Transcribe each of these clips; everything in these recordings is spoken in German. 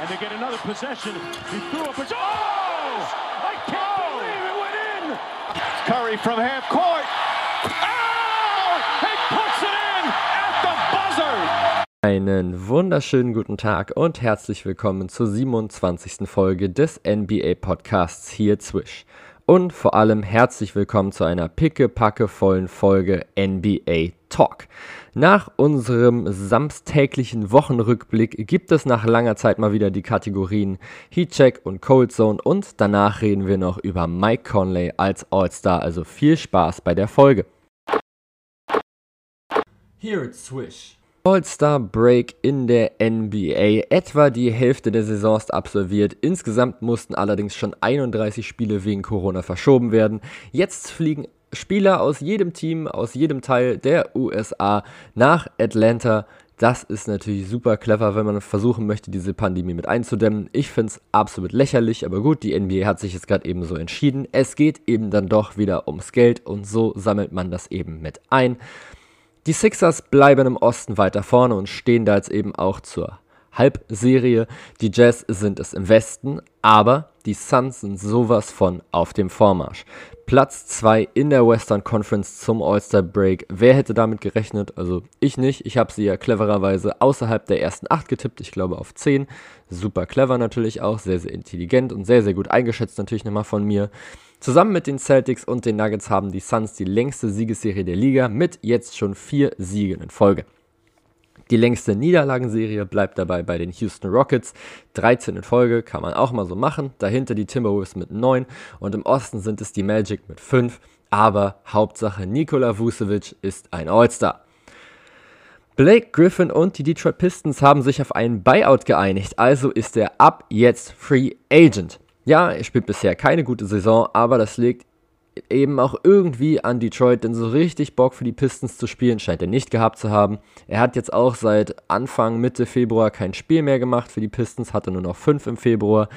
and they get another possession. He threw up a. Oh! I can't believe it went in! Curry from half court. Oh! He puts it in at the buzzer! Einen wunderschönen guten Tag und herzlich willkommen zur 27. Folge des NBA Podcasts hier Zwisch. Und vor allem herzlich willkommen zu einer pickepackevollen Folge NBA Talk. Nach unserem samstäglichen Wochenrückblick gibt es nach langer Zeit mal wieder die Kategorien Heatcheck und Cold Zone und danach reden wir noch über Mike Conley als All-Star. Also viel Spaß bei der Folge. Here it's Swish. All-Star Break in der NBA. Etwa die Hälfte der Saison ist absolviert. Insgesamt mussten allerdings schon 31 Spiele wegen Corona verschoben werden. Jetzt fliegen Spieler aus jedem Team, aus jedem Teil der USA nach Atlanta. Das ist natürlich super clever, wenn man versuchen möchte, diese Pandemie mit einzudämmen. Ich finde es absolut lächerlich, aber gut, die NBA hat sich jetzt gerade eben so entschieden. Es geht eben dann doch wieder ums Geld und so sammelt man das eben mit ein. Die Sixers bleiben im Osten weiter vorne und stehen da jetzt eben auch zur Halbserie. Die Jazz sind es im Westen, aber die Suns sind sowas von auf dem Vormarsch. Platz 2 in der Western Conference zum All-Star Break. Wer hätte damit gerechnet? Also ich nicht. Ich habe sie ja clevererweise außerhalb der ersten 8 getippt. Ich glaube auf 10. Super clever natürlich auch. Sehr, sehr intelligent und sehr, sehr gut eingeschätzt natürlich nochmal von mir. Zusammen mit den Celtics und den Nuggets haben die Suns die längste Siegesserie der Liga mit jetzt schon vier Siegen in Folge. Die längste Niederlagenserie bleibt dabei bei den Houston Rockets. 13 in Folge kann man auch mal so machen. Dahinter die Timberwolves mit 9 und im Osten sind es die Magic mit 5. Aber Hauptsache Nikola Vucevic ist ein All-Star. Blake Griffin und die Detroit Pistons haben sich auf einen Buyout geeinigt, also ist er ab jetzt Free Agent. Ja, er spielt bisher keine gute Saison, aber das liegt eben auch irgendwie an Detroit, denn so richtig Bock für die Pistons zu spielen scheint er nicht gehabt zu haben. Er hat jetzt auch seit Anfang, Mitte Februar kein Spiel mehr gemacht für die Pistons, hatte nur noch fünf im Februar.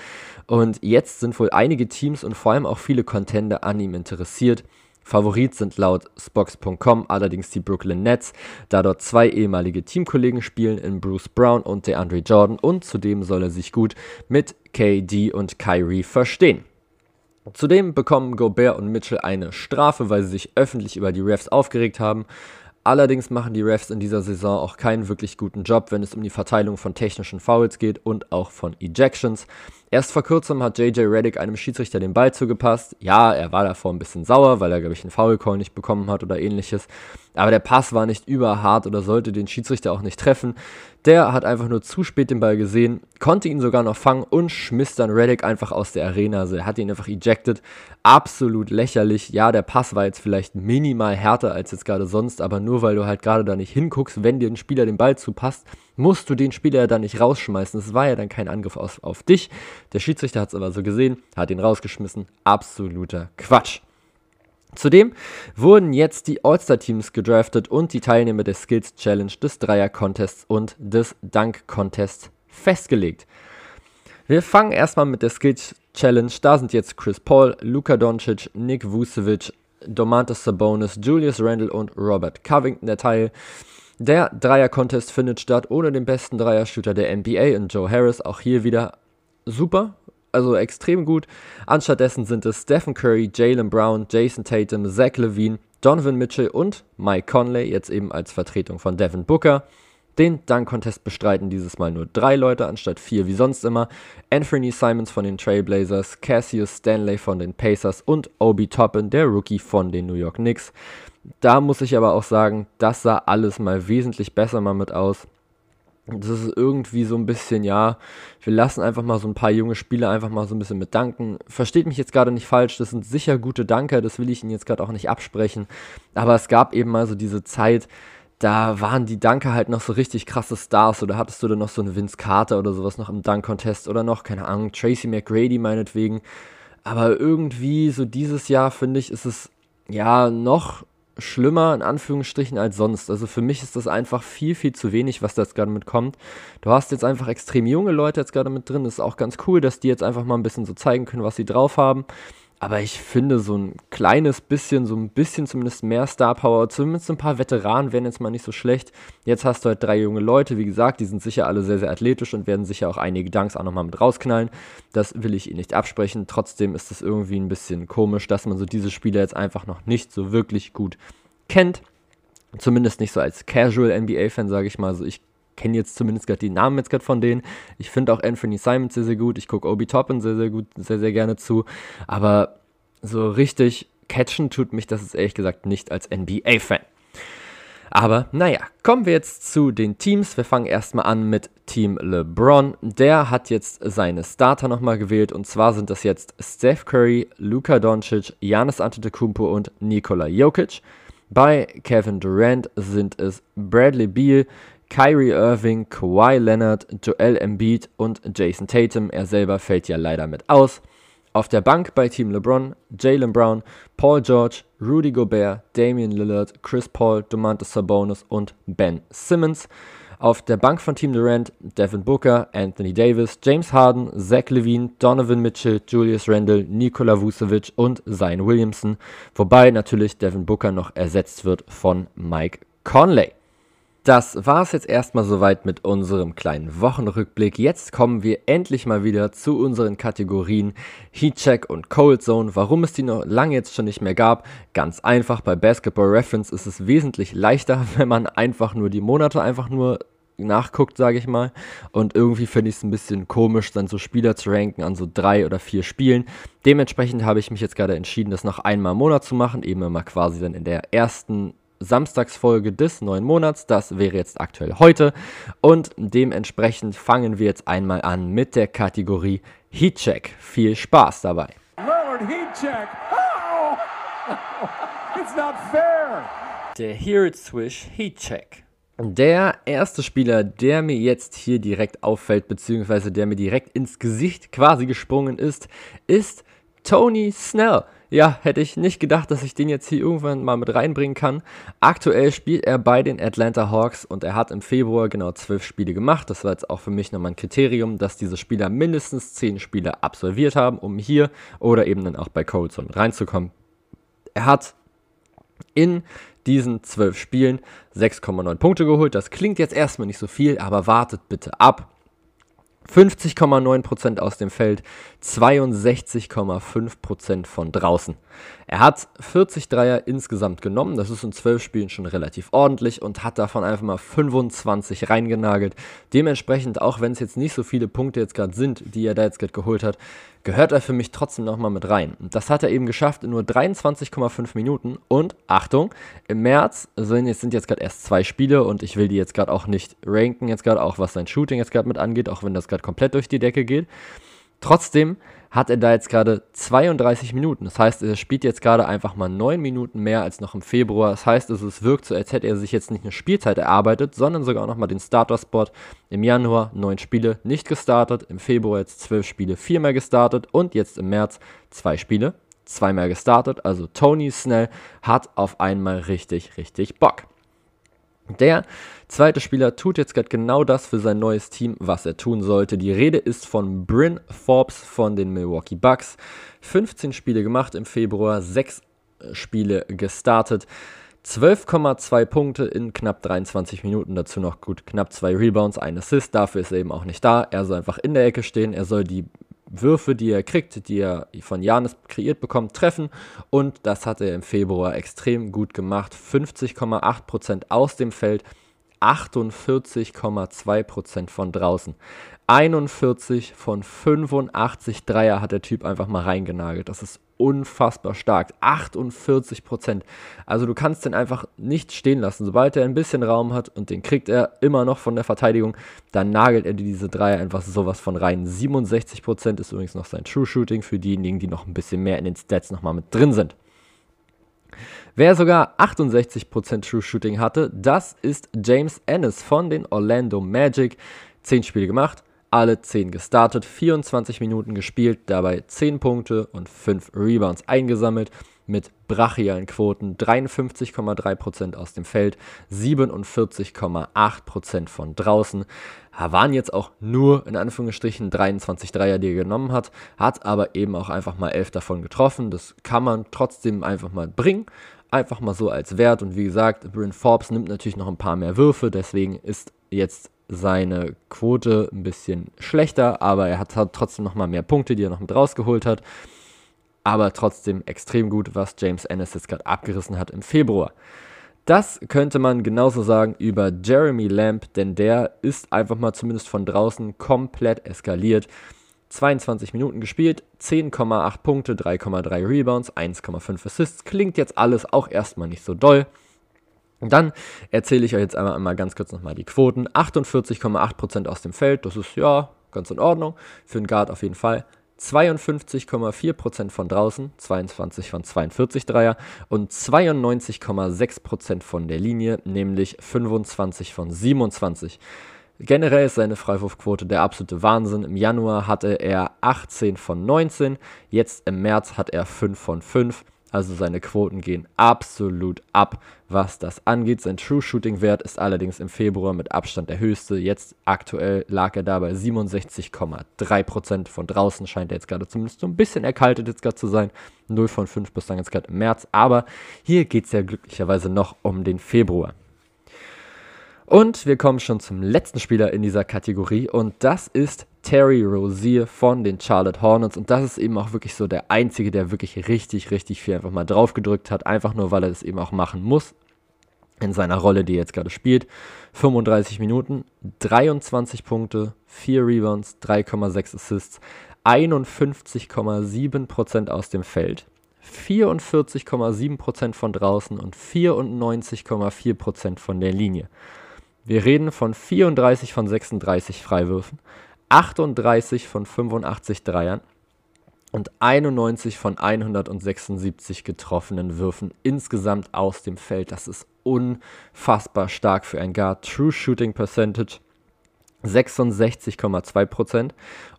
Und jetzt sind wohl einige Teams und vor allem auch viele Contender an ihm interessiert. Favorit sind laut Spox.com allerdings die Brooklyn Nets, da dort zwei ehemalige Teamkollegen spielen in Bruce Brown und DeAndre Jordan und zudem soll er sich gut mit KD und Kyrie verstehen. Zudem bekommen Gobert und Mitchell eine Strafe, weil sie sich öffentlich über die Refs aufgeregt haben. Allerdings machen die Refs in dieser Saison auch keinen wirklich guten Job, wenn es um die Verteilung von technischen Fouls geht und auch von Ejections. Erst vor kurzem hat JJ Reddick einem Schiedsrichter den Ball zugepasst. Ja, er war davor ein bisschen sauer, weil er, glaube ich, einen Foul-Call nicht bekommen hat oder ähnliches. Aber der Pass war nicht überhart oder sollte den Schiedsrichter auch nicht treffen. Der hat einfach nur zu spät den Ball gesehen, konnte ihn sogar noch fangen und schmiss dann Reddick einfach aus der Arena. Also er hat ihn einfach ejected. Absolut lächerlich. Ja, der Pass war jetzt vielleicht minimal härter als jetzt gerade sonst, aber nur weil du halt gerade da nicht hinguckst, wenn dir ein Spieler den Ball zupasst, musst du den Spieler ja dann nicht rausschmeißen. Es war ja dann kein Angriff auf, auf dich. Der Schiedsrichter hat es aber so gesehen, hat ihn rausgeschmissen. Absoluter Quatsch. Zudem wurden jetzt die All-Star-Teams gedraftet und die Teilnehmer der Skills Challenge, des Dreier-Contests und des Dunk-Contests festgelegt. Wir fangen erstmal mit der Skills Challenge. Da sind jetzt Chris Paul, Luka Doncic, Nick Vucevic, Domantas Sabonis, Julius Randle und Robert Covington der Teil. Der Dreier-Contest findet statt ohne den besten Dreier-Shooter der NBA und Joe Harris. Auch hier wieder super, also extrem gut. Anstattdessen sind es Stephen Curry, Jalen Brown, Jason Tatum, Zach Levine, Donovan Mitchell und Mike Conley, jetzt eben als Vertretung von Devin Booker. Den Dunk-Contest bestreiten dieses Mal nur drei Leute anstatt vier wie sonst immer. Anthony Simons von den Trailblazers, Cassius Stanley von den Pacers und Obi Toppin, der Rookie von den New York Knicks. Da muss ich aber auch sagen, das sah alles mal wesentlich besser mal mit aus. Das ist irgendwie so ein bisschen, ja, wir lassen einfach mal so ein paar junge Spieler einfach mal so ein bisschen mit danken. Versteht mich jetzt gerade nicht falsch, das sind sicher gute Danke, das will ich Ihnen jetzt gerade auch nicht absprechen. Aber es gab eben mal so diese Zeit, da waren die Danke halt noch so richtig krasse Stars oder hattest du dann noch so einen Vince Carter oder sowas noch im Dunk-Contest oder noch, keine Ahnung, Tracy McGrady meinetwegen. Aber irgendwie so dieses Jahr, finde ich, ist es ja noch schlimmer in Anführungsstrichen als sonst. Also für mich ist das einfach viel, viel zu wenig, was da jetzt gerade mitkommt. Du hast jetzt einfach extrem junge Leute jetzt gerade mit drin. Das ist auch ganz cool, dass die jetzt einfach mal ein bisschen so zeigen können, was sie drauf haben. Aber ich finde, so ein kleines bisschen, so ein bisschen zumindest mehr Star Power, zumindest ein paar Veteranen wären jetzt mal nicht so schlecht. Jetzt hast du halt drei junge Leute, wie gesagt, die sind sicher alle sehr, sehr athletisch und werden sicher auch einige Dunks auch nochmal mit rausknallen. Das will ich ihnen nicht absprechen. Trotzdem ist es irgendwie ein bisschen komisch, dass man so diese Spieler jetzt einfach noch nicht so wirklich gut kennt. Zumindest nicht so als Casual NBA-Fan, sage ich mal. Also ich kenne jetzt zumindest gerade die Namen jetzt gerade von denen. Ich finde auch Anthony Simons sehr, sehr gut. Ich gucke Obi Toppin sehr, sehr gut, sehr, sehr gerne zu. Aber so richtig catchen tut mich das ist ehrlich gesagt nicht als NBA-Fan. Aber naja, kommen wir jetzt zu den Teams. Wir fangen erstmal an mit Team LeBron. Der hat jetzt seine Starter nochmal gewählt und zwar sind das jetzt Steph Curry, Luka Doncic, Giannis Antetokounmpo und Nikola Jokic. Bei Kevin Durant sind es Bradley Beal, Kyrie Irving, Kawhi Leonard, Joel Embiid und Jason Tatum. Er selber fällt ja leider mit aus. Auf der Bank bei Team LeBron, Jalen Brown, Paul George, Rudy Gobert, Damian Lillard, Chris Paul, Domantas Sabonis und Ben Simmons. Auf der Bank von Team Durant, Devin Booker, Anthony Davis, James Harden, Zach Levine, Donovan Mitchell, Julius Randle, Nikola Vucevic und Zion Williamson. Wobei natürlich Devin Booker noch ersetzt wird von Mike Conley. Das war es jetzt erstmal soweit mit unserem kleinen Wochenrückblick. Jetzt kommen wir endlich mal wieder zu unseren Kategorien Heatcheck und Cold Zone. Warum es die noch lange jetzt schon nicht mehr gab? Ganz einfach, bei Basketball Reference ist es wesentlich leichter, wenn man einfach nur die Monate einfach nur nachguckt, sage ich mal. Und irgendwie finde ich es ein bisschen komisch, dann so Spieler zu ranken an so drei oder vier Spielen. Dementsprechend habe ich mich jetzt gerade entschieden, das noch einmal im Monat zu machen, eben immer quasi dann in der ersten Samstagsfolge des neuen Monats. Das wäre jetzt aktuell heute. Und dementsprechend fangen wir jetzt einmal an mit der Kategorie Heatcheck. Viel Spaß dabei. Lillard Heatcheck. Oh! It's not fair. Der Here It Swish Heatcheck. Der erste Spieler, der mir jetzt hier direkt auffällt, beziehungsweise der mir direkt ins Gesicht quasi gesprungen ist, ist Tony Snell. Ja, hätte ich nicht gedacht, dass ich den jetzt hier irgendwann mal mit reinbringen kann. Aktuell spielt er bei den Atlanta Hawks und er hat im Februar genau zwölf Spiele gemacht. Das war jetzt auch für mich nochmal ein Kriterium, dass diese Spieler mindestens zehn Spiele absolviert haben, um hier oder eben dann auch bei Colson reinzukommen. Er hat in diesen zwölf Spielen 6,9 Punkte geholt. Das klingt jetzt erstmal nicht so viel, aber wartet bitte ab. 50,9% aus dem Feld, 62,5% von draußen. Er hat 40 Dreier insgesamt genommen, das ist in 12 Spielen schon relativ ordentlich und hat davon einfach mal 25 reingenagelt. Dementsprechend, auch wenn es jetzt nicht so viele Punkte jetzt gerade sind, die er da jetzt gerade geholt hat, gehört er für mich trotzdem nochmal mit rein. Und das hat er eben geschafft in nur 23,5 Minuten und Achtung, im März sind jetzt, sind jetzt gerade erst zwei Spiele und ich will die jetzt gerade auch nicht ranken, jetzt gerade auch was sein Shooting jetzt gerade mit angeht, auch wenn das gerade komplett durch die Decke geht. Trotzdem hat er da jetzt gerade 32 Minuten. Das heißt, er spielt jetzt gerade einfach mal 9 Minuten mehr als noch im Februar. Das heißt, es wirkt so, als hätte er sich jetzt nicht eine Spielzeit erarbeitet, sondern sogar nochmal den Starter-Spot. Im Januar 9 Spiele nicht gestartet, im Februar jetzt 12 Spiele, 4 mehr gestartet und jetzt im März 2 Spiele, zweimal gestartet. Also Tony Snell hat auf einmal richtig, richtig Bock. Der zweite Spieler tut jetzt gerade genau das für sein neues Team, was er tun sollte. Die Rede ist von Bryn Forbes von den Milwaukee Bucks. 15 Spiele gemacht im Februar, 6 äh, Spiele gestartet. 12,2 Punkte in knapp 23 Minuten, dazu noch gut knapp 2 Rebounds, ein Assist, dafür ist er eben auch nicht da. Er soll einfach in der Ecke stehen, er soll die Würfe, die er kriegt, die er von Janis kreiert bekommt, treffen. Und das hat er im Februar extrem gut gemacht. 50,8% aus dem Feld, 48,2% von draußen. 41 von 85 Dreier hat der Typ einfach mal reingenagelt. Das ist unfassbar stark. 48 Prozent. Also du kannst den einfach nicht stehen lassen. Sobald er ein bisschen Raum hat und den kriegt er immer noch von der Verteidigung, dann nagelt er dir diese Dreier einfach sowas von rein. 67 Prozent ist übrigens noch sein True Shooting für diejenigen, die noch ein bisschen mehr in den Stats nochmal mit drin sind. Wer sogar 68% True Shooting hatte, das ist James Ennis von den Orlando Magic. 10 Spiele gemacht, alle 10 gestartet, 24 Minuten gespielt, dabei 10 Punkte und 5 Rebounds eingesammelt. mit brachialen Quoten 53,3% aus dem Feld, 47,8% von draußen. Waren jetzt auch nur in Anführungsstrichen 23 Dreier, die er genommen hat, hat aber eben auch einfach mal 11 davon getroffen. Das kann man trotzdem einfach mal bringen. Einfach mal so als Wert. Und wie gesagt, Bryn Forbes nimmt natürlich noch ein paar mehr Würfe, deswegen ist jetzt seine Quote ein bisschen schlechter, aber er hat, trotzdem noch mal mehr Punkte, die er noch mit rausgeholt hat aber trotzdem extrem gut, was James Ennis jetzt gerade abgerissen hat im Februar. Das könnte man genauso sagen über Jeremy Lamb, denn der ist einfach mal zumindest von draußen komplett eskaliert. 22 Minuten gespielt, 10,8 Punkte, 3,3 Rebounds, 1,5 Assists. Klingt jetzt alles auch erstmal nicht so doll. Und dann erzähle ich euch jetzt einmal, einmal ganz kurz nochmal die Quoten. 48,8% aus dem Feld, das ist ja ganz in Ordnung. Für einen Guard auf jeden Fall. 52,4% von draußen, 22 von 42 Dreier und 92,6% von der Linie, nämlich 25 von 27. Generell ist seine Freiwurfquote der absolute Wahnsinn. Im Januar hatte er 18 von 19, jetzt im März hat er 5 von 5. Also seine Quoten gehen absolut ab, was das angeht. Sein True Shooting Wert ist allerdings im Februar mit Abstand der höchste. Jetzt aktuell lag er da bei 67,3% von draußen. Scheint er jetzt gerade zumindest so ein bisschen erkaltet jetzt gerade zu sein. 0 von 5 bis dann jetzt gerade im März. Aber hier geht es ja glücklicherweise noch um den Februar. Und wir kommen schon zum letzten Spieler in dieser Kategorie und das ist Terry Rozier von den Charlotte Hornets. Und das ist eben auch wirklich so der Einzige, der wirklich richtig, richtig viel einfach mal drauf gedrückt hat. Einfach nur, weil er das eben auch machen muss. In seiner Rolle, die er jetzt gerade spielt. 35 Minuten, 23 Punkte, 4 Rebounds, 3,6 Assists, 51,7% aus dem Feld. 44,7% von draußen und 94,4% von der Linie. Wir reden von 34 von 36 Freiwürfen, 38 von 85 Dreiern und 91 von 176 getroffenen Würfen insgesamt aus dem Feld. Das ist unfassbar stark für ein Guard. True Shooting Percentage 66,2%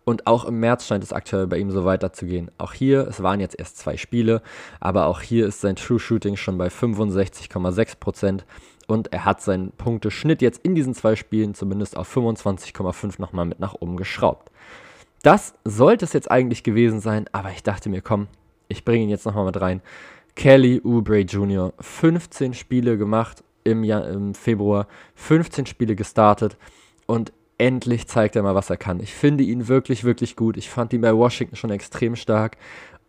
Und auch im März scheint es aktuell bei ihm so weiterzugehen. Auch hier, es waren jetzt erst zwei Spiele, aber auch hier ist sein True Shooting schon bei 65,6% und er hat seinen Punkteschnitt jetzt in diesen zwei Spielen zumindest auf 25,5 nochmal mit nach oben geschraubt. Das sollte es jetzt eigentlich gewesen sein, aber ich dachte mir, komm, ich bringe ihn jetzt nochmal mit rein. Kelly Oubre Jr., 15 Spiele gemacht im, Jahr, im Februar, 15 Spiele gestartet und endlich zeigt er mal, was er kann. Ich finde ihn wirklich, wirklich gut. Ich fand ihn bei Washington schon extrem stark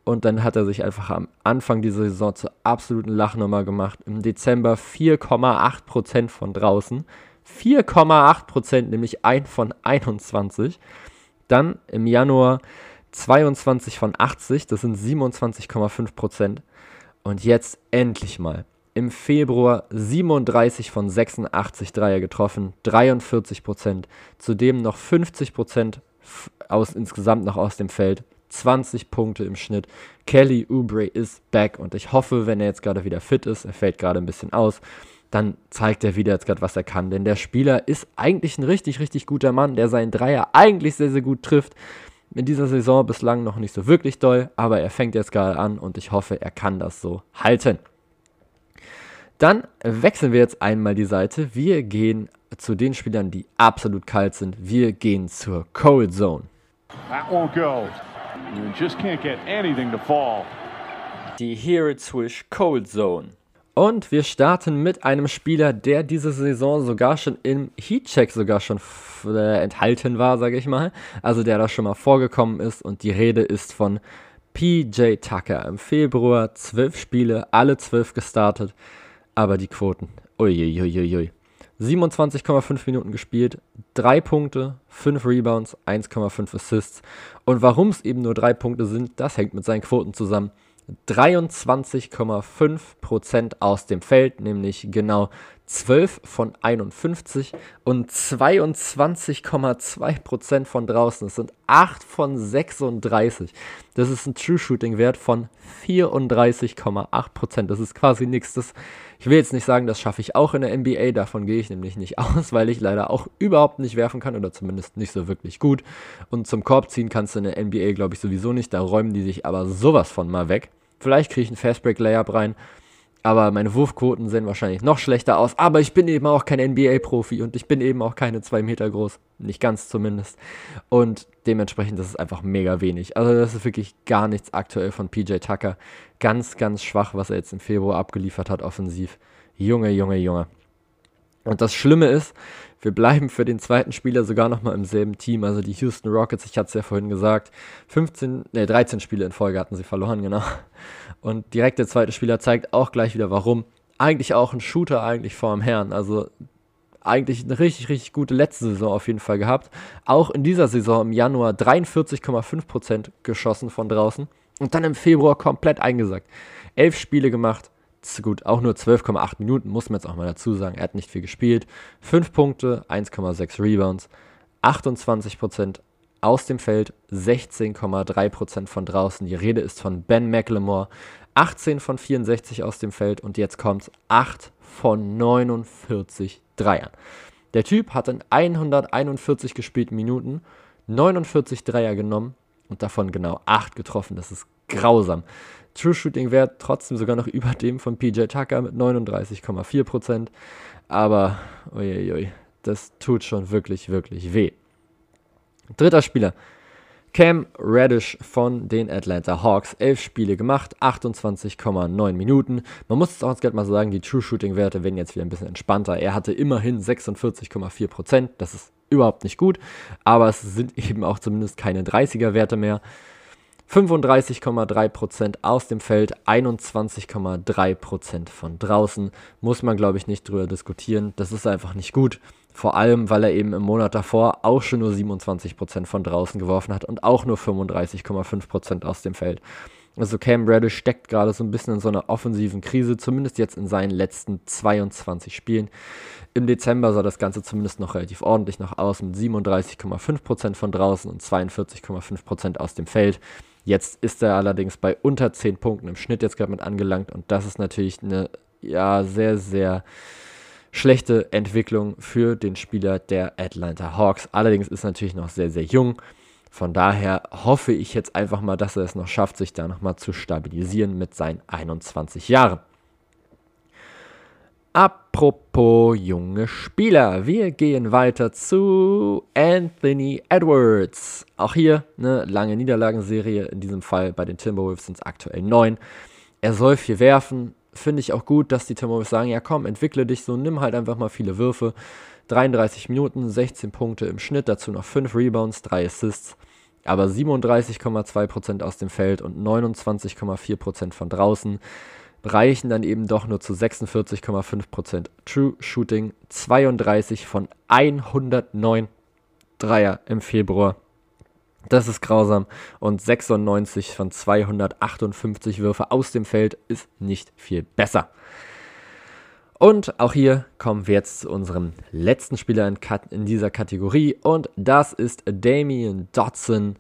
und dann hat er sich einfach am Anfang dieser Saison zur absoluten Lachnummer gemacht. Im Dezember 4,8% von draußen. 4,8%, nämlich ein von 21. Dann im Januar 22 von 80, das sind 27,5%. Und jetzt endlich mal. Im Februar 37 von 86 Dreier getroffen, 43%. Zudem noch 50% aus, insgesamt noch aus dem Feld. 20 Punkte im Schnitt. Kelly Oubre ist back und ich hoffe, wenn er jetzt gerade wieder fit ist, er fällt gerade ein bisschen aus, dann zeigt er wieder jetzt gerade, was er kann. Denn der Spieler ist eigentlich ein richtig, richtig guter Mann, der seinen Dreier eigentlich sehr, sehr gut trifft. In dieser Saison bislang noch nicht so wirklich doll, aber er fängt jetzt gerade an und ich hoffe, er kann das so halten. Dann wechseln wir jetzt einmal die Seite. Wir gehen zu den Spielern, die absolut kalt sind. Wir gehen zur Cold Zone. That won't go. You just can't get anything to fall. Die Hear It Swish Cold Zone. Und wir starten mit einem Spieler, der diese Saison sogar schon im Heatcheck sogar schon äh, enthalten war, sage ich mal. Also der da schon mal vorgekommen ist. Und die Rede ist von PJ Tucker. Im Februar zwölf Spiele, alle zwölf gestartet. Aber die Quoten, uiuiuiui. 27,5 Minuten gespielt, 3 Punkte, 5 Rebounds, 1,5 Assists. Und warum es eben nur 3 Punkte sind, das hängt mit seinen Quoten zusammen. 23,5% aus dem Feld, nämlich genau 12 von 51 und 22,2% von draußen. Das sind 8 von 36. Das ist ein True Shooting Wert von 34,8%. Das ist quasi nichts. Das, ich will jetzt nicht sagen, das schaffe ich auch in der NBA. Davon gehe ich nämlich nicht aus, weil ich leider auch überhaupt nicht werfen kann oder zumindest nicht so wirklich gut. Und zum Korb ziehen kannst du in der NBA, glaube ich, sowieso nicht. Da räumen die sich aber sowas von mal weg. Vielleicht kriege ich einen Fastbreak-Layup rein. Aber meine Wurfquoten sehen wahrscheinlich noch schlechter aus. Aber ich bin eben auch kein NBA-Profi und ich bin eben auch keine zwei Meter groß. Nicht ganz zumindest. Und dementsprechend ist es einfach mega wenig. Also das ist wirklich gar nichts aktuell von PJ Tucker. Ganz, ganz schwach, was er jetzt im Februar abgeliefert hat offensiv. Junge, Junge, Junge. Und das Schlimme ist, wir bleiben für den zweiten Spieler sogar nochmal im selben Team. Also die Houston Rockets, ich hatte es ja vorhin gesagt, 15, nee, 13 Spiele in Folge hatten sie verloren, genau. Und direkt der zweite Spieler zeigt auch gleich wieder warum. Eigentlich auch ein Shooter eigentlich vor dem Herrn. Also eigentlich eine richtig, richtig gute letzte Saison auf jeden Fall gehabt. Auch in dieser Saison im Januar 43,5% geschossen von draußen. Und dann im Februar komplett eingesackt. Elf Spiele gemacht, gut, auch nur 12,8 Minuten, muss man jetzt auch mal dazu sagen. Er hat nicht viel gespielt. 5 Punkte, 1,6 Rebounds, 28% aus dem Feld, 16,3% von draußen. Die Rede ist von Ben McLemore. 18 von 64 aus dem Feld und jetzt kommt 8 von 49 Dreiern. Der Typ hat in 141 gespielten Minuten 49 Dreier genommen und davon genau 8 getroffen. Das ist grausam. True Shooting Wert trotzdem sogar noch über dem von PJ Tucker mit 39,4%. Aber, uiuiui, das tut schon wirklich, wirklich weh. Dritter Spieler. Cam Reddish von den Atlanta Hawks. Elf Spiele gemacht, 28,9 Minuten. Man muss es auch jetzt mal sagen, die True Shooting Werte werden jetzt wieder ein bisschen entspannter. Er hatte immerhin 46,4%. Das ist überhaupt nicht gut, aber es sind eben auch zumindest keine 30er Werte mehr. 35,3% aus dem Feld, 21,3% von draußen. Muss man, glaube ich, nicht drüber diskutieren. Das ist einfach nicht gut. Vor allem, weil er eben im Monat davor auch schon nur 27% von draußen geworfen hat und auch nur 35,5% aus dem Feld. Also Cam Reddish steckt gerade so ein bisschen in so einer offensiven Krise, zumindest jetzt in seinen letzten 22 Spielen. Im Dezember sah das Ganze zumindest noch relativ ordentlich noch aus mit 37,5% von draußen und 42,5% aus dem Feld. Jetzt ist er allerdings bei unter 10 Punkten im Schnitt jetzt gerade mit angelangt und das ist natürlich eine ja sehr, sehr schlechte Entwicklung für den Spieler der Atlanta Hawks. Allerdings ist er natürlich noch sehr, sehr jung. Von daher hoffe ich jetzt einfach mal, dass er es noch schafft, sich da nochmal zu stabilisieren mit seinen 21 Jahren. Apropos junge Spieler, wir gehen weiter zu Anthony Edwards. Auch hier eine lange Niederlagenserie, in diesem Fall bei den Timberwolves sind es aktuell neun. Er soll viel werfen, finde ich auch gut, dass die Timberwolves sagen, ja komm, entwickle dich so, nimm halt einfach mal viele Würfe. 33 Minuten, 16 Punkte im Schnitt, dazu noch 5 Rebounds, 3 Assists, aber 37,2% aus dem Feld und 29,4% von draußen reichen dann eben doch nur zu 46,5% True Shooting, 32 von 109 Dreier im Februar. Das ist grausam. Und 96 von 258 Würfe aus dem Feld ist nicht viel besser. Und auch hier kommen wir jetzt zu unserem letzten Spieler in, in dieser Kategorie. Und das ist Damian Dotson.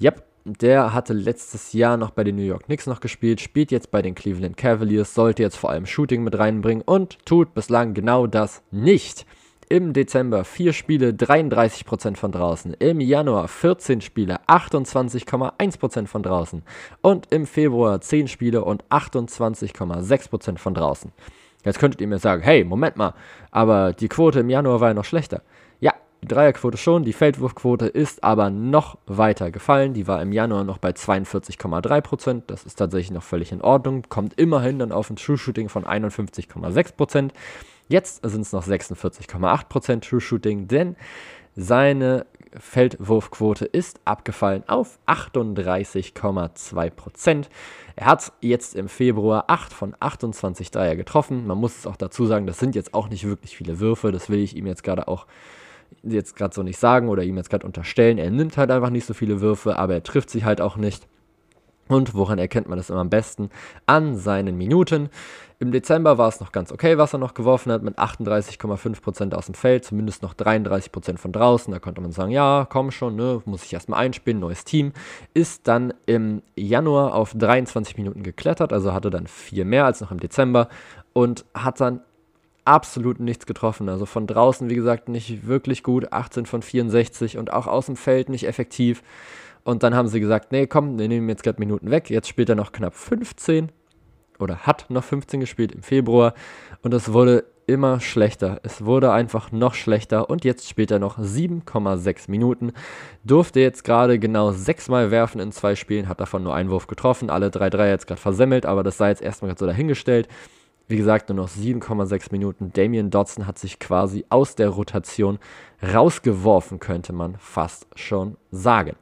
Yep, der hatte letztes Jahr noch bei den New York Knicks noch gespielt, spielt jetzt bei den Cleveland Cavaliers, sollte jetzt vor allem Shooting mit reinbringen und tut bislang genau das nicht. Im Dezember 4 Spiele, 33% von draußen. Im Januar 14 Spiele, 28,1% von draußen. Und im Februar 10 Spiele und 28,6% von draußen. Jetzt könntet ihr mir sagen, hey, Moment mal, aber die Quote im Januar war ja noch schlechter. Die Dreierquote schon, die Feldwurfquote ist aber noch weiter gefallen. Die war im Januar noch bei 42,3%. Das ist tatsächlich noch völlig in Ordnung. Kommt immerhin dann auf ein True Shooting von 51,6%. Jetzt sind es noch 46,8% True Shooting, denn seine Feldwurfquote ist abgefallen auf 38,2%. Er hat jetzt im Februar 8 von 28 Dreier getroffen. Man muss es auch dazu sagen, das sind jetzt auch nicht wirklich viele Würfe. Das will ich ihm jetzt gerade auch jetzt gerade so nicht sagen oder ihm jetzt gerade unterstellen. Er nimmt halt einfach nicht so viele Würfe, aber er trifft sie halt auch nicht. Und woran erkennt man das immer am besten? An seinen Minuten. Im Dezember war es noch ganz okay, was er noch geworfen hat, mit 38,5% aus dem Feld, zumindest noch 33% von draußen. Da konnte man sagen, ja, komm schon, ne, muss ich erstmal einspielen, neues Team. Ist dann im Januar auf 23 Minuten geklettert, also hatte dann vier mehr als noch im Dezember und hat dann absolut nichts getroffen. Also von draußen, wie gesagt, nicht wirklich gut. 18 von 64 und auch aus dem Feld nicht effektiv. Und dann haben sie gesagt, nee, komm, wir nehmen jetzt gerade Minuten weg. Jetzt spielt er noch knapp 15 oder hat noch 15 gespielt im Februar. Und es wurde immer schlechter. Es wurde einfach noch schlechter und jetzt spielt er noch 7,6 Minuten. Durfte jetzt gerade genau sechsmal werfen in zwei Spielen, hat davon nur einen Wurf getroffen, alle drei Dreier jetzt gerade versemmelt, aber das sei jetzt erstmal so dahingestellt. Wie gesagt, nur noch 7,6 Minuten. Damian Dodson hat sich quasi aus der Rotation rausgeworfen, könnte man fast schon sagen.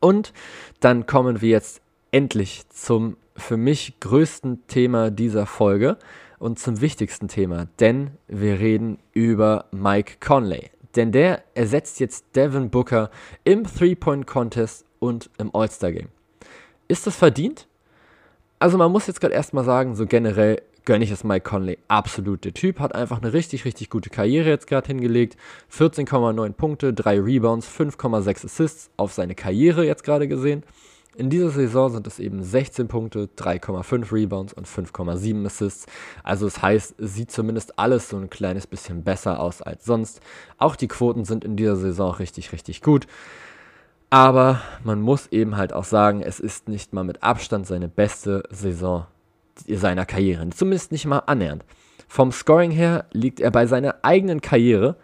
Und dann kommen wir jetzt endlich zum für mich größten Thema dieser Folge und zum wichtigsten Thema, denn wir reden über Mike Conley. Denn der ersetzt jetzt Devin Booker im Three-Point-Contest und im All-Star-Game. Ist das verdient? Also man muss jetzt gerade erstmal sagen, so generell gönne ich es Mike Conley absolut. Der Typ hat einfach eine richtig, richtig gute Karriere jetzt gerade hingelegt. 14,9 Punkte, 3 Rebounds, 5,6 Assists auf seine Karriere jetzt gerade gesehen. In dieser Saison sind es eben 16 Punkte, 3,5 Rebounds und 5,7 Assists. Also das heißt, sieht zumindest alles so ein kleines bisschen besser aus als sonst. Auch die Quoten sind in dieser Saison richtig, richtig gut. Aber man muss eben halt auch sagen, es ist nicht mal mit Abstand seine beste Saison seiner Karriere. Zumindest nicht mal annähernd. Vom Scoring her liegt er bei seiner eigenen Karriere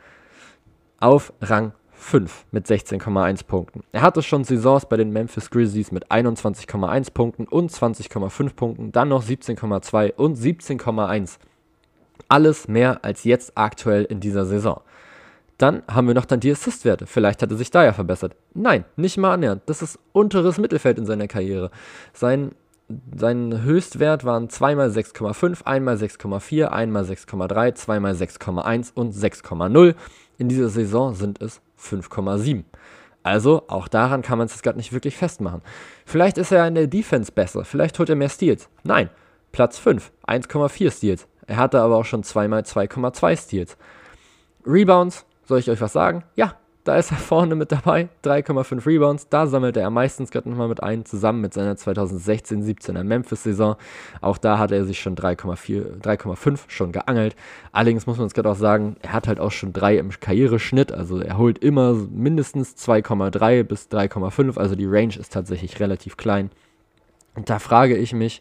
auf Rang 5 mit 16,1 Punkten. Er hatte schon Saisons bei den Memphis Grizzlies mit 21,1 Punkten und 20,5 Punkten, dann noch 17,2 und 17,1. Alles mehr als jetzt aktuell in dieser Saison. Dann haben wir noch dann die Assist-Werte. Vielleicht hat er sich da ja verbessert. Nein, nicht mal annähernd. Das ist unteres Mittelfeld in seiner Karriere. Sein, sein Höchstwert waren 2 x 6,5, 1 x 6,4, 1 x 6,3, 2 x 6,1 und 6,0. In dieser Saison sind es 5,7. Also auch daran kann man es jetzt gerade nicht wirklich festmachen. Vielleicht ist er in der Defense besser, vielleicht holt er mehr Steals. Nein, Platz 5, 1,4 Steals. Er hatte aber auch schon zweimal 2,2 Steals. Rebounds, soll ich euch was sagen? Ja, da ist er vorne mit dabei, 3,5 Rebounds. Da sammelt er meistens gerade nochmal mit ein, zusammen mit seiner 2016-17er Memphis-Saison. Auch da hat er sich schon 3,5 schon geangelt. Allerdings muss man es gerade auch sagen, er hat halt auch schon 3 im Karriereschnitt. Also er holt immer mindestens 2,3 bis 3,5. Also die Range ist tatsächlich relativ klein. Und da frage ich mich,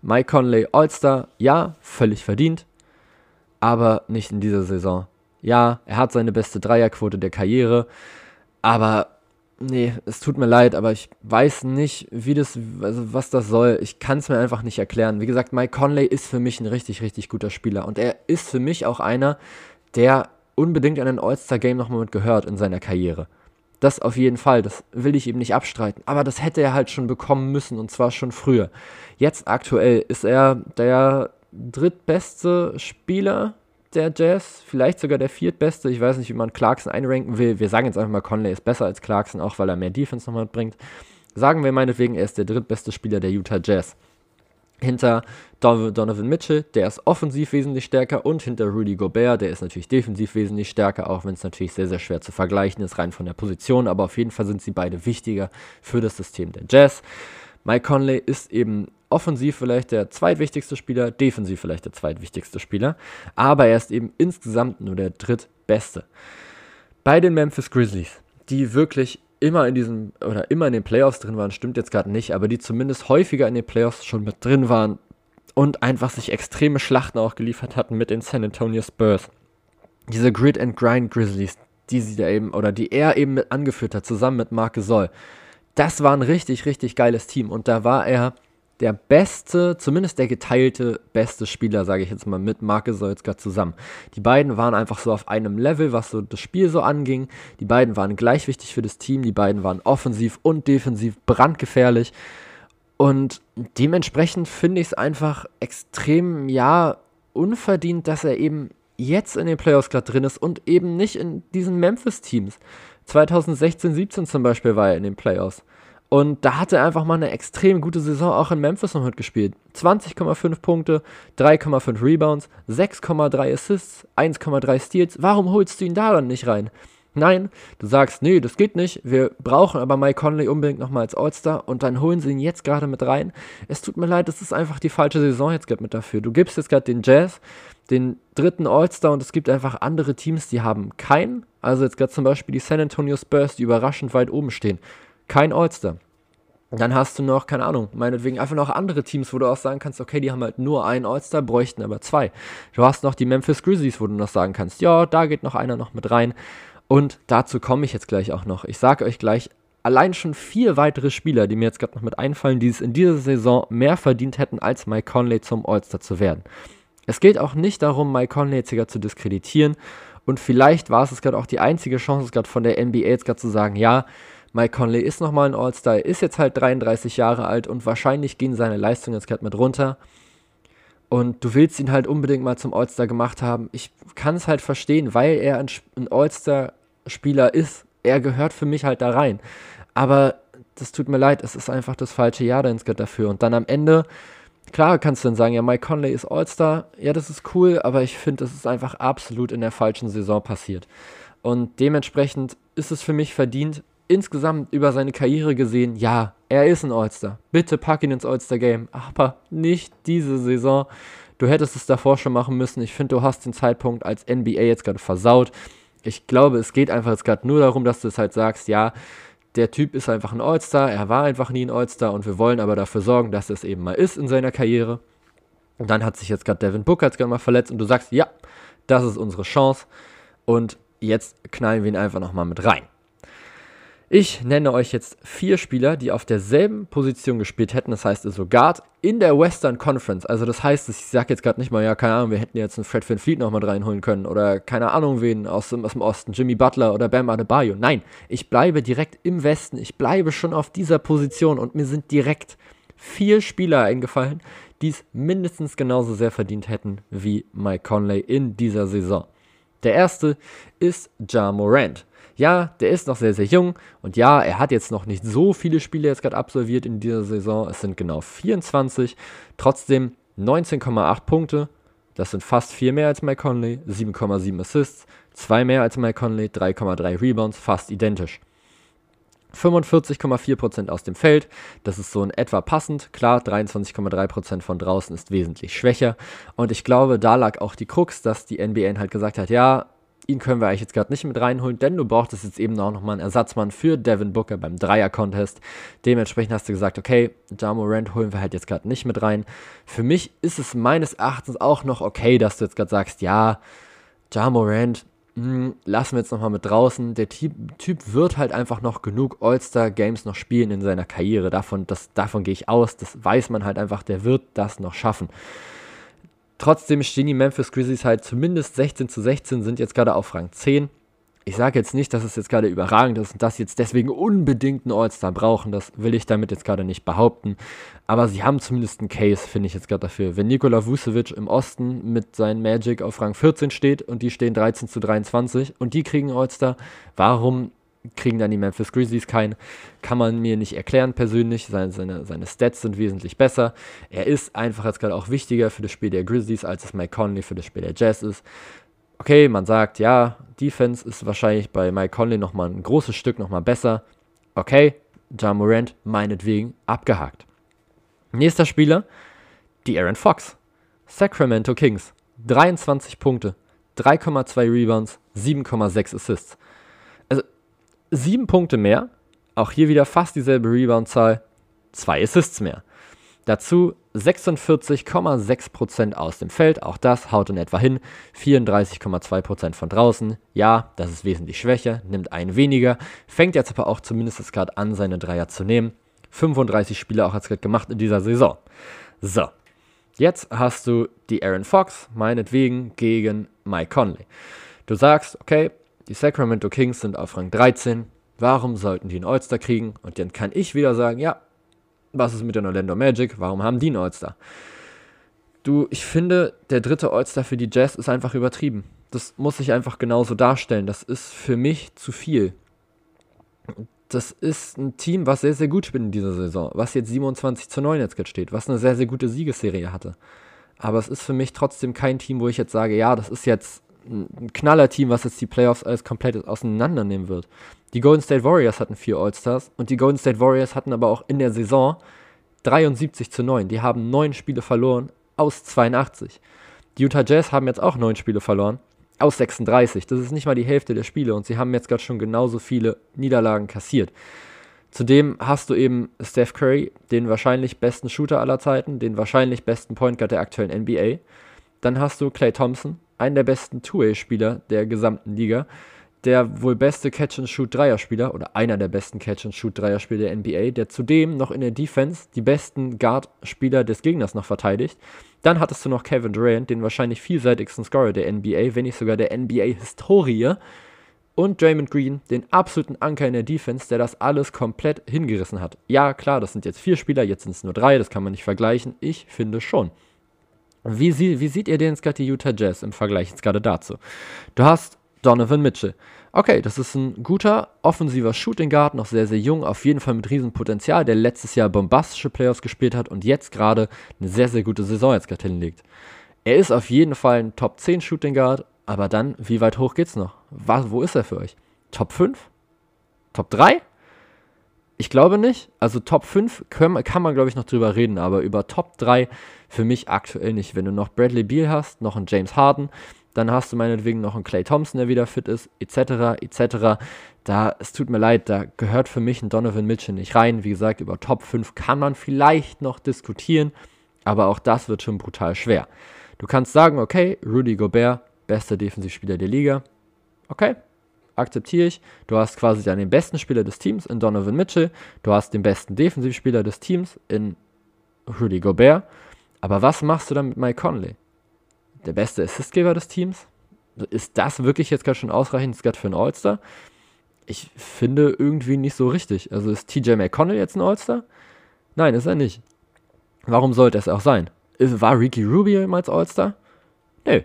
Mike Conley All-Star, ja, völlig verdient, aber nicht in dieser Saison. Ja, er hat seine beste Dreierquote der Karriere, aber nee, es tut mir leid, aber ich weiß nicht, wie das, also was das soll. Ich kann es mir einfach nicht erklären. Wie gesagt, Mike Conley ist für mich ein richtig, richtig guter Spieler und er ist für mich auch einer, der unbedingt an ein All-Star-Game nochmal mit gehört in seiner Karriere. Das auf jeden Fall, das will ich ihm nicht abstreiten. Aber das hätte er halt schon bekommen müssen und zwar schon früher. Jetzt aktuell ist er der drittbeste Spieler der Jazz, vielleicht sogar der viertbeste. Ich weiß nicht, wie man Clarkson einranken will. Wir sagen jetzt einfach mal, Conley ist besser als Clarkson, auch weil er mehr Defense nochmal bringt. Sagen wir meinetwegen, er ist der drittbeste Spieler der Utah Jazz. Hinter Donovan Mitchell, der ist offensiv wesentlich stärker, und hinter Rudy Gobert, der ist natürlich defensiv wesentlich stärker, auch wenn es natürlich sehr, sehr schwer zu vergleichen ist, rein von der Position. Aber auf jeden Fall sind sie beide wichtiger für das System der Jazz. Mike Conley ist eben offensiv vielleicht der zweitwichtigste Spieler, defensiv vielleicht der zweitwichtigste Spieler, aber er ist eben insgesamt nur der drittbeste. Bei den Memphis Grizzlies, die wirklich immer in diesem oder immer in den Playoffs drin waren, stimmt jetzt gerade nicht, aber die zumindest häufiger in den Playoffs schon mit drin waren und einfach sich extreme Schlachten auch geliefert hatten mit den San Antonio Spurs. Diese Grid and Grind Grizzlies, die sie da eben oder die er eben mit angeführt hat, zusammen mit Marc Gasol. Das war ein richtig, richtig geiles Team und da war er der beste, zumindest der geteilte beste Spieler, sage ich jetzt mal, mit Marke Solskjaer zusammen. Die beiden waren einfach so auf einem Level, was so das Spiel so anging. Die beiden waren gleich wichtig für das Team. Die beiden waren offensiv und defensiv brandgefährlich. Und dementsprechend finde ich es einfach extrem, ja, unverdient, dass er eben jetzt in den Playoffs gerade drin ist und eben nicht in diesen Memphis-Teams. 2016, 17 zum Beispiel war er in den Playoffs. Und da hat er einfach mal eine extrem gute Saison auch in Memphis noch mitgespielt. 20,5 Punkte, 3,5 Rebounds, 6,3 Assists, 1,3 Steals. Warum holst du ihn da dann nicht rein? Nein, du sagst, nee, das geht nicht. Wir brauchen aber Mike Conley unbedingt nochmal als All-Star und dann holen sie ihn jetzt gerade mit rein. Es tut mir leid, das ist einfach die falsche Saison jetzt gerade mit dafür. Du gibst jetzt gerade den Jazz den dritten All-Star und es gibt einfach andere Teams, die haben keinen. Also jetzt gerade zum Beispiel die San Antonio Spurs, die überraschend weit oben stehen kein All-Star. Dann hast du noch, keine Ahnung, meinetwegen einfach noch andere Teams, wo du auch sagen kannst, okay, die haben halt nur einen All-Star, bräuchten aber zwei. Du hast noch die Memphis Grizzlies, wo du noch sagen kannst, ja, da geht noch einer noch mit rein. Und dazu komme ich jetzt gleich auch noch. Ich sage euch gleich allein schon vier weitere Spieler, die mir jetzt gerade noch mit einfallen, die es in dieser Saison mehr verdient hätten, als Mike Conley zum All-Star zu werden. Es geht auch nicht darum, Mike Conley jetzt gerade zu diskreditieren. Und vielleicht war es gerade auch die einzige Chance, gerade von der NBA jetzt gerade zu sagen, ja, Mike Conley ist nochmal ein All-Star, ist jetzt halt 33 Jahre alt und wahrscheinlich gehen seine Leistungen jetzt gerade mit runter. Und du willst ihn halt unbedingt mal zum All-Star gemacht haben. Ich kann es halt verstehen, weil er ein, All-Star-Spieler ist. Er gehört für mich halt da rein. Aber das tut mir leid, es ist einfach das falsche Jahr dafür. Und dann am Ende, klar kannst du dann sagen, ja, Mike Conley ist All-Star. Ja, das ist cool, aber ich finde, das ist einfach absolut in der falschen Saison passiert. Und dementsprechend ist es für mich verdient, insgesamt über seine Karriere gesehen, ja, er ist ein All-Star. Bitte pack ihn ins All-Star-Game, aber nicht diese Saison. Du hättest es davor schon machen müssen. Ich finde, du hast den Zeitpunkt als NBA jetzt gerade versaut. Ich glaube, es geht einfach jetzt gerade nur darum, dass du es halt sagst, ja, der Typ ist einfach ein All-Star, er war einfach nie ein All-Star und wir wollen aber dafür sorgen, dass es eben mal ist in seiner Karriere. Und dann hat sich jetzt gerade Devin Booker jetzt gerade mal verletzt und du sagst, ja, das ist unsere Chance und jetzt knallen wir ihn einfach nochmal mit rein. Ich nenne euch jetzt vier Spieler, die auf derselben Position gespielt hätten. Das heißt also Guard in der Western Conference. Also das heißt, ich sage jetzt gerade nicht mal, ja, keine Ahnung, wir hätten jetzt einen Fred Van Fleet nochmal reinholen können oder keine Ahnung wen aus dem, aus dem Osten, Jimmy Butler oder Bam Adebayo. Nein, ich bleibe direkt im Westen. Ich bleibe schon auf dieser Position und mir sind direkt vier Spieler eingefallen, die es mindestens genauso sehr verdient hätten wie Mike Conley in dieser Saison. Der erste ist Ja Morant. Ja, der ist noch sehr, sehr jung und ja, er hat jetzt noch nicht so viele Spiele jetzt gerade absolviert in dieser Saison. Es sind genau 24. Trotzdem 19,8 Punkte. Das sind fast vier mehr als Mike Conley, 7,7 Assists, zwei mehr als Mike Conley, 3,3 Rebounds, fast identisch. 45,4% aus dem Feld, das ist so in etwa passend. Klar, 23,3% von draußen ist wesentlich schwächer. Und ich glaube, da lag auch die Krux, dass die NBA halt gesagt hat, ja, ihn können wir eigentlich jetzt gerade nicht mit reinholen, denn du brauchtest jetzt eben auch nochmal einen Ersatzmann für Devin Booker beim Dreier-Contest. Dementsprechend hast du gesagt, okay, Jamo Rand holen wir halt jetzt gerade nicht mit rein. Für mich ist es meines Erachtens auch noch okay, dass du jetzt gerade sagst, ja, Jamo Rand, hm, lassen wir jetzt nochmal mit draußen. Der typ, typ, wird halt einfach noch genug All-Star-Games noch spielen in seiner Karriere. Davon, davon gehe ich aus. Das weiß man halt einfach. Der wird das noch schaffen. Trotzdem stehen die Memphis Grizzlies halt zumindest 16 zu 16, sind jetzt gerade auf Rang 10. Ich sage jetzt nicht, dass es jetzt gerade überragend ist und dass sie jetzt deswegen unbedingt einen All-Star brauchen. Das will ich damit jetzt gerade nicht behaupten. Aber sie haben zumindest einen Case, finde ich jetzt gerade dafür. Wenn Nikola Vucevic im Osten mit seinen Magic auf Rang 14 steht und die stehen 13 zu 23 und die kriegen All-Star, warum kriegen dann die Memphis Grizzlies keinen. Kann man mir nicht erklären persönlich. Seine, seine, seine Stats sind wesentlich besser. Er ist einfach jetzt gerade auch wichtiger für das Spiel der Grizzlies, als es Mike Conley für das Spiel der Jazz ist. Okay, man sagt, ja, Defense ist wahrscheinlich bei Mike Conley nochmal ein großes Stück nochmal besser. Okay, John Morant meinetwegen abgehakt. Nächster Spieler, die Aaron Fox. Sacramento Kings. 23 Punkte, 3,2 Rebounds, 7,6 Assists sieben Punkte mehr. Auch hier wieder fast dieselbe Rebound-Zahl. Zwei Assists mehr. Dazu 46,6% aus dem Feld, auch das haut in etwa hin. 34,2% von draußen. Ja, das ist wesentlich schwächer, nimmt einen weniger, fängt jetzt aber auch zumindest gerade an, seine Dreier zu nehmen. 35 Spiele auch als gemacht in dieser Saison. So, jetzt hast du die Aaron Fox, meinetwegen, gegen Mike Conley. Du sagst, okay, die Sacramento Kings sind auf Rang 13. Warum sollten die einen All-Star kriegen? Und dann kann ich wieder sagen, ja, was ist mit den Orlando Magic? Warum haben die einen All-Star? Du, ich finde, der dritte All-Star für die Jazz ist einfach übertrieben. Das muss ich einfach genauso darstellen. Das ist für mich zu viel. Das ist ein Team, was sehr, sehr gut spielt in dieser Saison. Was jetzt 27 zu 9 jetzt steht. Was eine sehr, sehr gute Siegesserie hatte. Aber es ist für mich trotzdem kein Team, wo ich jetzt sage, ja, das ist jetzt ein Knaller-Team, was jetzt die Playoffs alles komplett auseinandernehmen wird. Die Golden State Warriors hatten vier All-Stars und die Golden State Warriors hatten aber auch in der Saison 73 zu 9. Die haben neun Spiele verloren aus 82. Die Utah Jazz haben jetzt auch neun Spiele verloren aus 36. Das ist nicht mal die Hälfte der Spiele und sie haben jetzt gerade schon genauso viele Niederlagen kassiert. Zudem hast du eben Steph Curry, den wahrscheinlich besten Shooter aller Zeiten, den wahrscheinlich besten Point Guard der aktuellen NBA. Dann hast du Clay Thompson, einen der besten Two-Way-Spieler der gesamten Liga, der wohl beste Catch-and-Shoot-Dreierspieler oder einer der besten Catch-and-Shoot-Dreierspieler der NBA, der zudem noch in der Defense die besten Guard-Spieler des Gegners noch verteidigt. Dann hattest du noch Kevin Durant, den wahrscheinlich vielseitigsten Scorer der NBA, wenn nicht sogar der NBA-Historie. Und Draymond Green, den absoluten Anker in der Defense, der das alles komplett hingerissen hat. Ja, klar, das sind jetzt vier Spieler, jetzt sind es nur drei, das kann man nicht vergleichen. Ich finde schon. Wie, sie, wie seht ihr gerade die Utah Jazz im Vergleich jetzt gerade dazu? Du hast Donovan Mitchell. Okay, das ist ein guter offensiver Shooting Guard, noch sehr, sehr jung, auf jeden Fall mit Riesenpotenzial, der letztes Jahr bombastische Playoffs gespielt hat und jetzt gerade eine sehr, sehr gute Saison jetzt gerade hinlegt. Er ist auf jeden Fall ein Top 10 Shooting Guard, aber dann, wie weit hoch geht's noch? Was, wo ist er für euch? Top 5? Top 3? Ich glaube nicht. Also Top 5 können, kann man, glaube ich, noch drüber reden, aber über Top 3 für mich aktuell nicht. Wenn du noch Bradley Beal hast, noch einen James Harden, dann hast du meinetwegen noch einen Clay Thompson, der wieder fit ist, etc., etc. Da, es tut mir leid, da gehört für mich ein Donovan Mitchell nicht rein. Wie gesagt, über Top 5 kann man vielleicht noch diskutieren, aber auch das wird schon brutal schwer. Du kannst sagen, okay, Rudy Gobert, bester Defensivspieler der Liga. Okay, akzeptiere ich. Du hast quasi dann den besten Spieler des Teams in Donovan Mitchell. Du hast den besten Defensivspieler des Teams in Rudy Gobert. Aber was machst du dann mit Mike Conley? der beste Assistgeber des Teams. Ist das wirklich jetzt gerade schon ausreichend gerade für einen All-Star? Ich finde irgendwie nicht so richtig. Also ist TJ McConnell jetzt ein All-Star? Nein, ist er nicht. Warum sollte es auch sein? War Ricky Rubio jemals All-Star? Nö.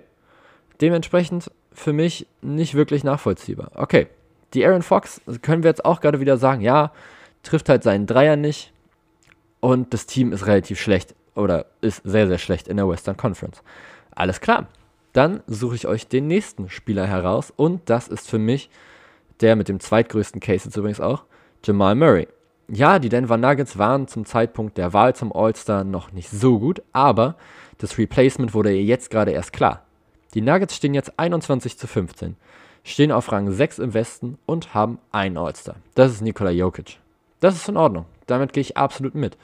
Dementsprechend für mich nicht wirklich nachvollziehbar. Okay, die Aaron Fox können wir jetzt auch gerade wieder sagen, ja, trifft halt seinen Dreier nicht und das Team ist relativ schlecht oder ist sehr, sehr schlecht in der Western Conference. Alles klar. Dann suche ich euch den nächsten Spieler heraus und das ist für mich der mit dem zweitgrößten Case jetzt übrigens auch, Jamal Murray. Ja, die Denver Nuggets waren zum Zeitpunkt der Wahl zum All-Star noch nicht so gut, aber das Replacement wurde jetzt gerade erst klar. Die Nuggets stehen jetzt 21 zu 15, stehen auf Rang 6 im Westen und haben einen All-Star. Das ist Nikola Jokic. Das ist in Ordnung. Damit gehe ich absolut mit.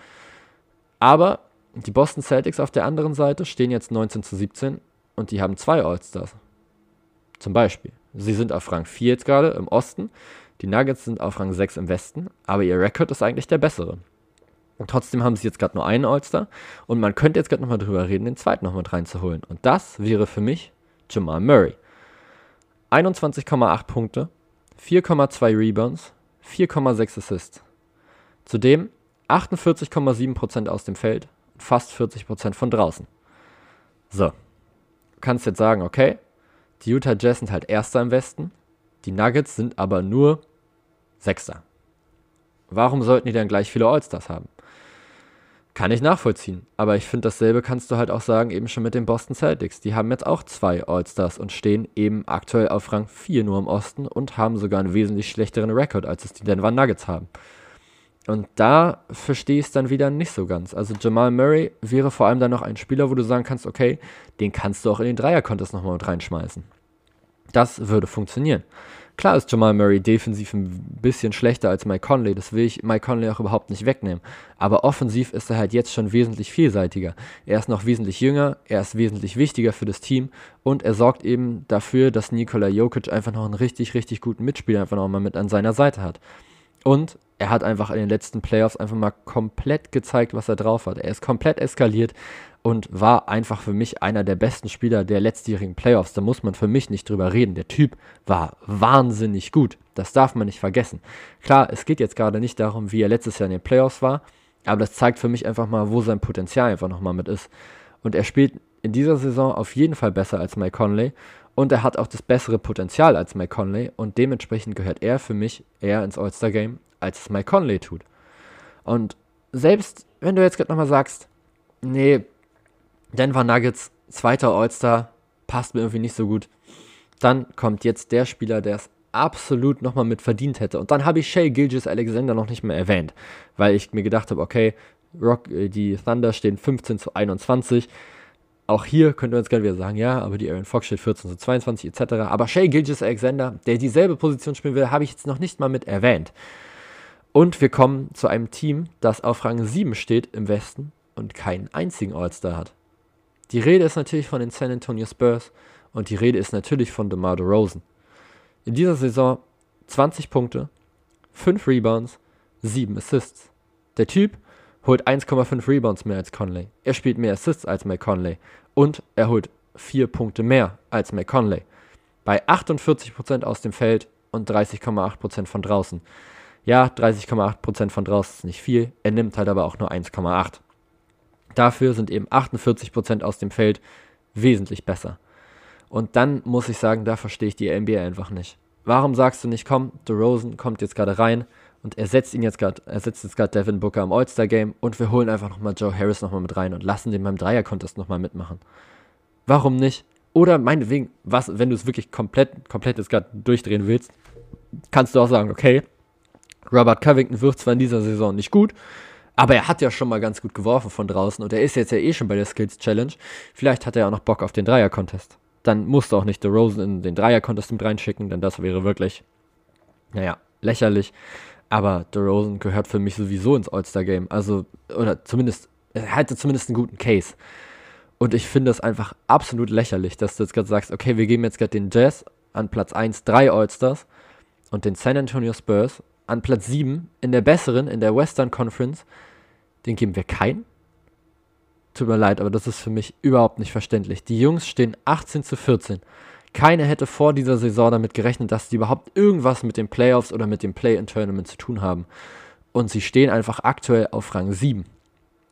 Aber die Boston Celtics auf der anderen Seite stehen jetzt 19 zu 17 und die haben zwei All-Stars. Zum Beispiel. Sie sind auf Rang 4 jetzt gerade im Osten, die Nuggets sind auf Rang 6 im Westen, aber ihr Rekord ist eigentlich der bessere. Und trotzdem haben sie jetzt gerade nur einen All-Star und man könnte jetzt gerade nochmal drüber reden, den zweiten noch mit reinzuholen. Und das wäre für mich Jamal Murray. 21,8 Punkte, 4,2 Rebounds, 4,6 Assists. Zudem 48,7% aus dem Feld, fast 40% von draußen. So, du kannst jetzt sagen, okay, die Utah Jazz sind halt Erster im Westen, die Nuggets sind aber nur Sechster. Warum sollten die dann gleich viele All-Stars haben? Kann ich nachvollziehen. Aber ich finde, dasselbe kannst du halt auch sagen, eben schon mit den Boston Celtics. Die haben jetzt auch zwei All-Stars und stehen eben aktuell auf Rang 4 nur im Osten und haben sogar einen wesentlich schlechteren Rekord, als es die Denver Nuggets haben. Und da verstehe ich es dann wieder nicht so ganz. Also Jamal Murray wäre vor allem dann noch ein Spieler, wo du sagen kannst, okay, den kannst du auch in den Dreier-Contest nochmal mit reinschmeißen. Das würde funktionieren. Klar ist Jamal Murray defensiv ein bisschen schlechter als Mike Conley, das will ich Mike Conley auch überhaupt nicht wegnehmen. Aber offensiv ist er halt jetzt schon wesentlich vielseitiger. Er ist noch wesentlich jünger, er ist wesentlich wichtiger für das Team und er sorgt eben dafür, dass Nikola Jokic einfach noch einen richtig, richtig guten Mitspieler einfach noch mal mit an seiner Seite hat. Und er hat einfach in den letzten Playoffs einfach mal komplett gezeigt, was er drauf hat. Er ist komplett eskaliert und war einfach für mich einer der besten Spieler der letztjährigen Playoffs. Da muss man für mich nicht drüber reden. Der Typ war wahnsinnig gut. Das darf man nicht vergessen. Klar, es geht jetzt gerade nicht darum, wie er letztes Jahr in den Playoffs war, aber das zeigt für mich einfach mal, wo sein Potenzial einfach nochmal mit ist. Und er spielt in dieser Saison auf jeden Fall besser als Mike Conley und er hat auch das bessere Potenzial als Mike Conley und dementsprechend gehört er für mich eher ins All-Star-Game, als es Mike Conley tut. Und selbst wenn du jetzt gerade nochmal sagst, nee, Denver Nuggets, zweiter All-Star, passt mir irgendwie nicht so gut, dann kommt jetzt der Spieler, der es absolut nochmal mit verdient hätte. Und dann habe ich Shay Gilgis Alexander noch nicht mehr erwähnt, weil ich mir gedacht habe, okay, Rock, äh, die Thunder stehen 15 zu 21 auch hier könnte man jetzt gerne wieder sagen, ja, aber die Aaron Fox steht 14 zu 22 etc. Aber Shay Gilgis Alexander, der dieselbe Position spielen will, habe ich jetzt noch nicht mal mit erwähnt. Und wir kommen zu einem Team, das auf Rang 7 steht im Westen und keinen einzigen All-Star hat. Die Rede ist natürlich von den San Antonio Spurs und die Rede ist natürlich von DeMar DeRozan. In dieser Saison 20 Punkte, 5 Rebounds, 7 Assists. Der Typ holt 1,5 Rebounds mehr als Conley. Er spielt mehr Assists als Mike Conley und er holt 4 Punkte mehr als Mike Conley. Bei 48% aus dem Feld und 30,8% von draußen. Ja, 30,8% von draußen ist nicht viel, er nimmt halt aber auch nur 1,8. Dafür sind eben 48% aus dem Feld wesentlich besser. Und dann muss ich sagen, da verstehe ich die NBA einfach nicht. Warum sagst du nicht, komm, DeRozan kommt jetzt gerade rein und ersetzt ihn jetzt gerade, ersetzt jetzt gerade Devin Booker im All-Star-Game und wir holen einfach nochmal Joe Harris nochmal mit rein und lassen den beim Dreier-Contest nochmal mitmachen. Warum nicht? Oder meinetwegen, was, wenn du es wirklich komplett, komplett jetzt gerade durchdrehen willst, kannst du auch sagen, okay, Robert Covington wirft zwar in dieser Saison nicht gut, aber er hat ja schon mal ganz gut geworfen von draußen und er ist jetzt ja eh schon bei der Skills Challenge. Vielleicht hat er ja auch noch Bock auf den Dreier-Contest. Dann musst du auch nicht DeRozan in den Dreier-Contest mit reinschicken, denn das wäre wirklich, naja, lächerlich. Aber DeRozan gehört für mich sowieso ins All-Star-Game. Also, oder zumindest, er hatte zumindest einen guten Case. Und ich finde es einfach absolut lächerlich, dass du jetzt gerade sagst, okay, wir geben jetzt gerade den Jazz an Platz 1 drei All-Stars und den San Antonio Spurs an Platz 7 in der besseren, in der Western Conference, den geben wir keinen. Tut mir leid, aber das ist für mich überhaupt nicht verständlich. Die Jungs stehen 18 zu 14. Keiner hätte vor dieser Saison damit gerechnet, dass die überhaupt irgendwas mit den Playoffs oder mit dem Play-in-Tournament zu tun haben. Und sie stehen einfach aktuell auf Rang 7.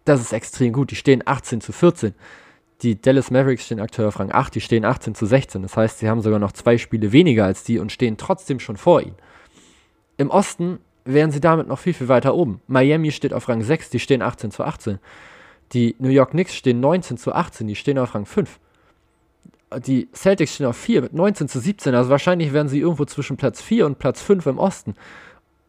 Das ist extrem gut. Die stehen 18 zu 14. Die Dallas Mavericks stehen aktuell auf Rang 8, die stehen 18 zu 16. Das heißt, sie haben sogar noch zwei Spiele weniger als die und stehen trotzdem schon vor ihnen. Im Osten wären sie damit noch viel, viel weiter oben. Miami steht auf Rang 6, die stehen 18 zu 18. Die New York Knicks stehen 19 zu 18, die stehen auf Rang 5. Die Celtics stehen auf 4 mit 19 zu 17, also wahrscheinlich wären sie irgendwo zwischen Platz 4 und Platz 5 im Osten.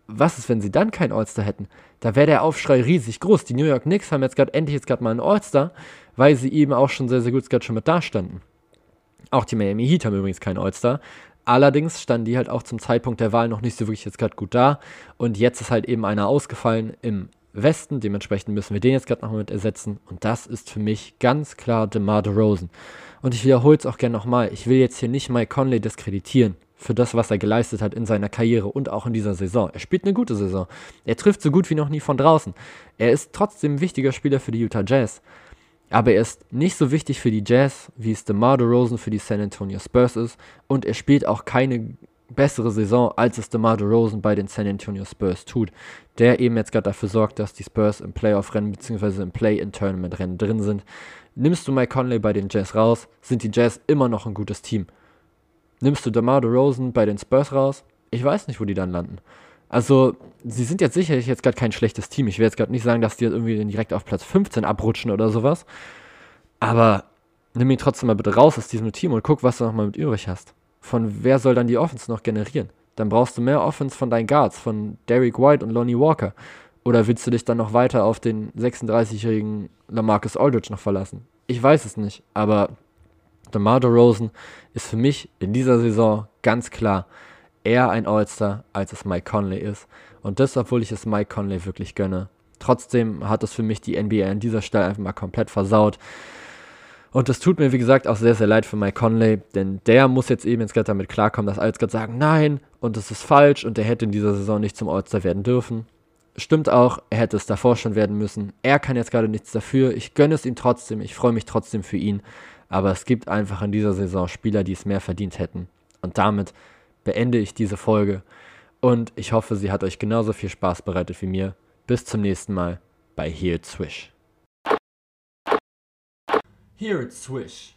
Was ist, wenn sie dann keinen All-Star hätten? Da wäre der Aufschrei riesig groß. Die New York Knicks haben jetzt gerade endlich jetzt gerade mal einen All-Star, weil sie eben auch schon sehr, sehr gut gerade schon mit dastanden. Auch die Miami Heat haben übrigens keinen All-Star. Allerdings standen die halt auch zum Zeitpunkt der Wahl noch nicht so wirklich jetzt gerade gut da. Und jetzt ist halt eben einer ausgefallen im Westen. Dementsprechend müssen wir den jetzt gerade noch mit ersetzen. Und das ist für mich ganz klar DeMar DeRozan. Und ich wiederhole es auch gerne nochmal. Ich will jetzt hier nicht Mike Conley diskreditieren für das, was er geleistet hat in seiner Karriere und auch in dieser Saison. Er spielt eine gute Saison. Er trifft so gut wie noch nie von draußen. Er ist trotzdem ein wichtiger Spieler für die Utah Jazz. Aber er ist nicht so wichtig für die Jazz, wie es DeMar DeRozan für die San Antonio Spurs ist. Und er spielt auch keine bessere Saison, als es DeMar DeRozan bei den San Antonio Spurs tut. Der eben jetzt gerade dafür sorgt, dass die Spurs im Playoff-Rennen bzw. im Play-in-Tournament-Rennen drin sind. Nimmst du Mike Conley bei den Jazz raus, sind die Jazz immer noch ein gutes Team. Nimmst du DeMar DeRozan bei den Spurs raus, ich weiß nicht, wo die dann landen. Also, sie sind jetzt sicherlich jetzt gerade kein schlechtes Team. Ich will jetzt gerade nicht sagen, dass die jetzt irgendwie direkt auf Platz 15 abrutschen oder sowas. Aber nimm ihn trotzdem mal bitte raus aus diesem Team und guck, was du nochmal mit übrig hast. Von wer soll dann die Offense noch generieren? Dann brauchst du mehr Offense von deinen Guards, von Derek White und Lonnie Walker. Oder willst du dich dann noch weiter auf den 36-jährigen Lamarcus Aldridge noch verlassen? Ich weiß es nicht, aber DeMar DeRozan ist für mich in dieser Saison ganz klar eher ein All-Star, als es Mike Conley ist. Und das, obwohl ich es Mike Conley wirklich gönne. Trotzdem hat es für mich die NBA an dieser Stelle einfach mal komplett versaut. Und es tut mir, wie gesagt, auch sehr, sehr leid für Mike Conley, denn der muss jetzt eben jetzt gerade damit klarkommen, dass alle gerade sagen, nein, und das ist falsch und er hätte in dieser Saison nicht zum All-Star werden dürfen. Stimmt auch, er hätte es davor schon werden müssen. Er kann jetzt gerade nichts dafür. Ich gönne es ihm trotzdem, ich freue mich trotzdem für ihn. Aber es gibt einfach in dieser Saison Spieler, die es mehr verdient hätten. Und damit beende ich diese Folge und ich hoffe, sie hat euch genauso viel Spaß bereitet wie mir. Bis zum nächsten Mal bei Here Swish. Here Swish.